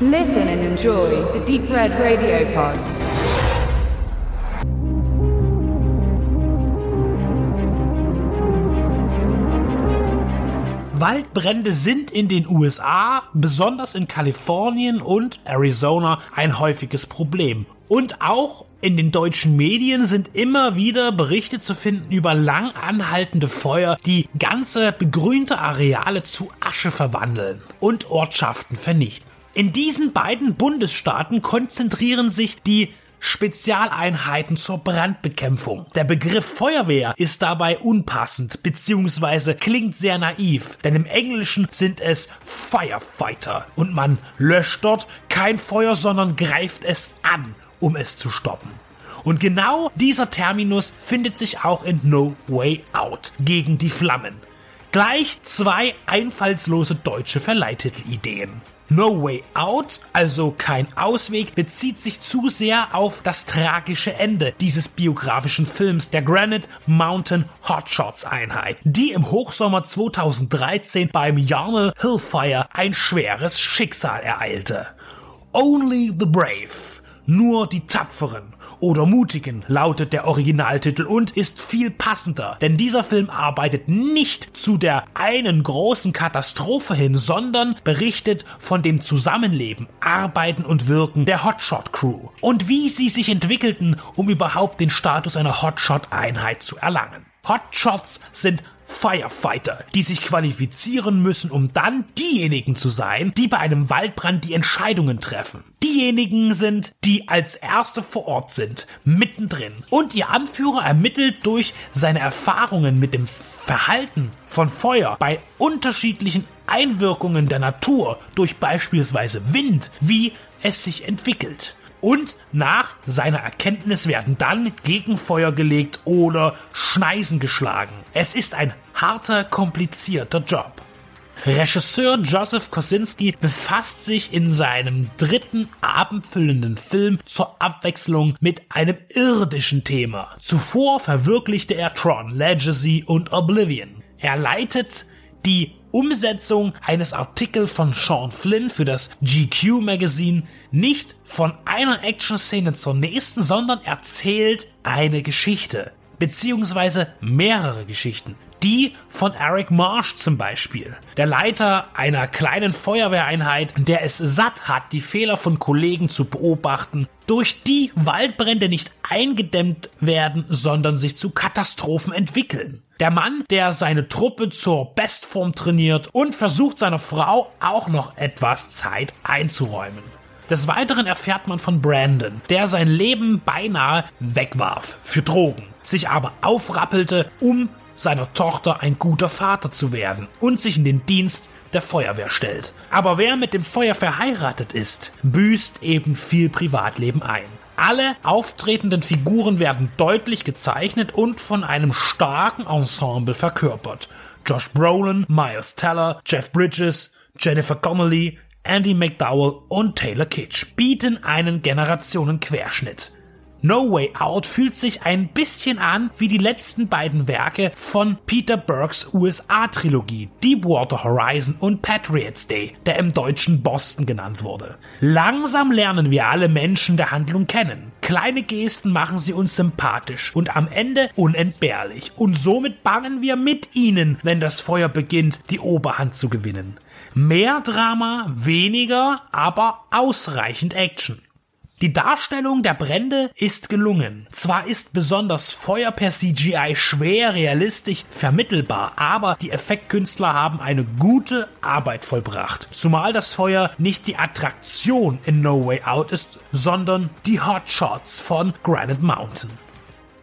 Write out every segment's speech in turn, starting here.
Listen and enjoy the Deep Red Radio Pod. Waldbrände sind in den USA, besonders in Kalifornien und Arizona, ein häufiges Problem. Und auch in den deutschen Medien sind immer wieder Berichte zu finden über lang anhaltende Feuer, die ganze begrünte Areale zu Asche verwandeln und Ortschaften vernichten. In diesen beiden Bundesstaaten konzentrieren sich die Spezialeinheiten zur Brandbekämpfung. Der Begriff Feuerwehr ist dabei unpassend bzw. klingt sehr naiv, denn im Englischen sind es Firefighter und man löscht dort kein Feuer, sondern greift es an, um es zu stoppen. Und genau dieser Terminus findet sich auch in No Way Out gegen die Flammen. Gleich zwei einfallslose deutsche Verleihtitelideen. No Way Out, also kein Ausweg, bezieht sich zu sehr auf das tragische Ende dieses biografischen Films der Granite Mountain Hotshots Einheit, die im Hochsommer 2013 beim Yarnell Hillfire ein schweres Schicksal ereilte. Only the Brave, nur die Tapferen oder Mutigen lautet der Originaltitel und ist viel passender, denn dieser Film arbeitet nicht zu der einen großen Katastrophe hin, sondern berichtet von dem Zusammenleben, Arbeiten und Wirken der Hotshot Crew und wie sie sich entwickelten, um überhaupt den Status einer Hotshot-Einheit zu erlangen. Hotshots sind Firefighter, die sich qualifizieren müssen, um dann diejenigen zu sein, die bei einem Waldbrand die Entscheidungen treffen. Diejenigen sind, die als Erste vor Ort sind, mittendrin. Und ihr Anführer ermittelt durch seine Erfahrungen mit dem Verhalten von Feuer bei unterschiedlichen Einwirkungen der Natur durch beispielsweise Wind, wie es sich entwickelt und nach seiner Erkenntnis werden dann Gegenfeuer gelegt oder Schneisen geschlagen. Es ist ein harter, komplizierter Job. Regisseur Joseph Kosinski befasst sich in seinem dritten abendfüllenden Film zur Abwechslung mit einem irdischen Thema. Zuvor verwirklichte er Tron, Legacy und Oblivion. Er leitet die Umsetzung eines Artikels von Sean Flynn für das GQ Magazine nicht von einer Action-Szene zur nächsten, sondern erzählt eine Geschichte. Beziehungsweise mehrere Geschichten. Die von Eric Marsh zum Beispiel, der Leiter einer kleinen Feuerwehreinheit, der es satt hat, die Fehler von Kollegen zu beobachten, durch die Waldbrände nicht eingedämmt werden, sondern sich zu Katastrophen entwickeln. Der Mann, der seine Truppe zur Bestform trainiert und versucht seiner Frau auch noch etwas Zeit einzuräumen. Des Weiteren erfährt man von Brandon, der sein Leben beinahe wegwarf für Drogen, sich aber aufrappelte, um seiner Tochter ein guter Vater zu werden und sich in den Dienst der Feuerwehr stellt. Aber wer mit dem Feuer verheiratet ist, büßt eben viel Privatleben ein. Alle auftretenden Figuren werden deutlich gezeichnet und von einem starken Ensemble verkörpert. Josh Brolin, Miles Teller, Jeff Bridges, Jennifer Connelly, Andy McDowell und Taylor Kitsch bieten einen Generationenquerschnitt. No Way Out fühlt sich ein bisschen an wie die letzten beiden Werke von Peter Burks USA-Trilogie Deepwater Horizon und Patriots Day, der im deutschen Boston genannt wurde. Langsam lernen wir alle Menschen der Handlung kennen. Kleine Gesten machen sie uns sympathisch und am Ende unentbehrlich. Und somit bangen wir mit ihnen, wenn das Feuer beginnt, die Oberhand zu gewinnen. Mehr Drama, weniger, aber ausreichend Action. Die Darstellung der Brände ist gelungen. Zwar ist besonders Feuer per CGI schwer realistisch vermittelbar, aber die Effektkünstler haben eine gute Arbeit vollbracht. Zumal das Feuer nicht die Attraktion in No Way Out ist, sondern die Hotshots von Granite Mountain.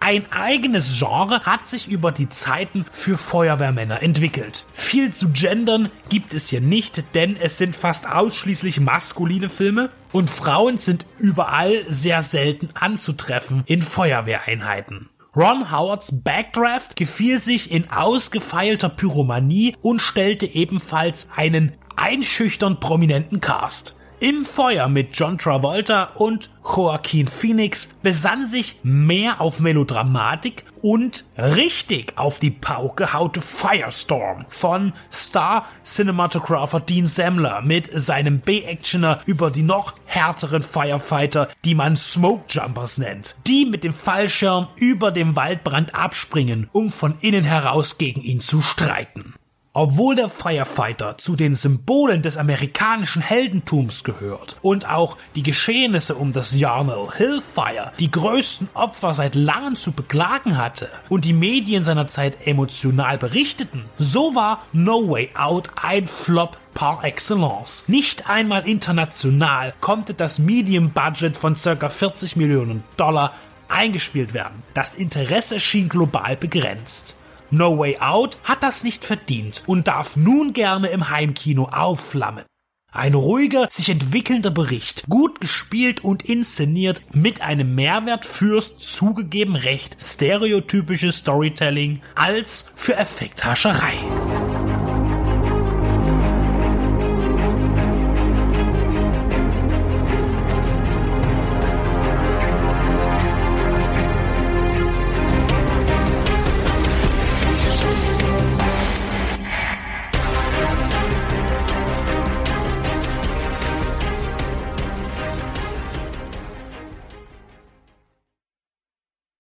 Ein eigenes Genre hat sich über die Zeiten für Feuerwehrmänner entwickelt. Viel zu gendern gibt es hier nicht, denn es sind fast ausschließlich maskuline Filme und Frauen sind überall sehr selten anzutreffen in Feuerwehreinheiten. Ron Howards Backdraft gefiel sich in ausgefeilter Pyromanie und stellte ebenfalls einen einschüchtern prominenten Cast. Im Feuer mit John Travolta und Joaquin Phoenix besann sich mehr auf Melodramatik und richtig auf die Pauke haute Firestorm von Star Cinematographer Dean Semmler mit seinem B-Actioner über die noch härteren Firefighter, die man Smoke Jumpers nennt, die mit dem Fallschirm über dem Waldbrand abspringen, um von innen heraus gegen ihn zu streiten. Obwohl der Firefighter zu den Symbolen des amerikanischen Heldentums gehört und auch die Geschehnisse um das Yarnell Hill Fire die größten Opfer seit langem zu beklagen hatte und die Medien seiner Zeit emotional berichteten, so war No Way Out ein Flop par excellence. Nicht einmal international konnte das Medium Budget von ca. 40 Millionen Dollar eingespielt werden. Das Interesse schien global begrenzt. No Way Out hat das nicht verdient und darf nun gerne im Heimkino aufflammen. Ein ruhiger, sich entwickelnder Bericht, gut gespielt und inszeniert, mit einem Mehrwert fürs zugegeben recht stereotypische Storytelling als für Effekthascherei.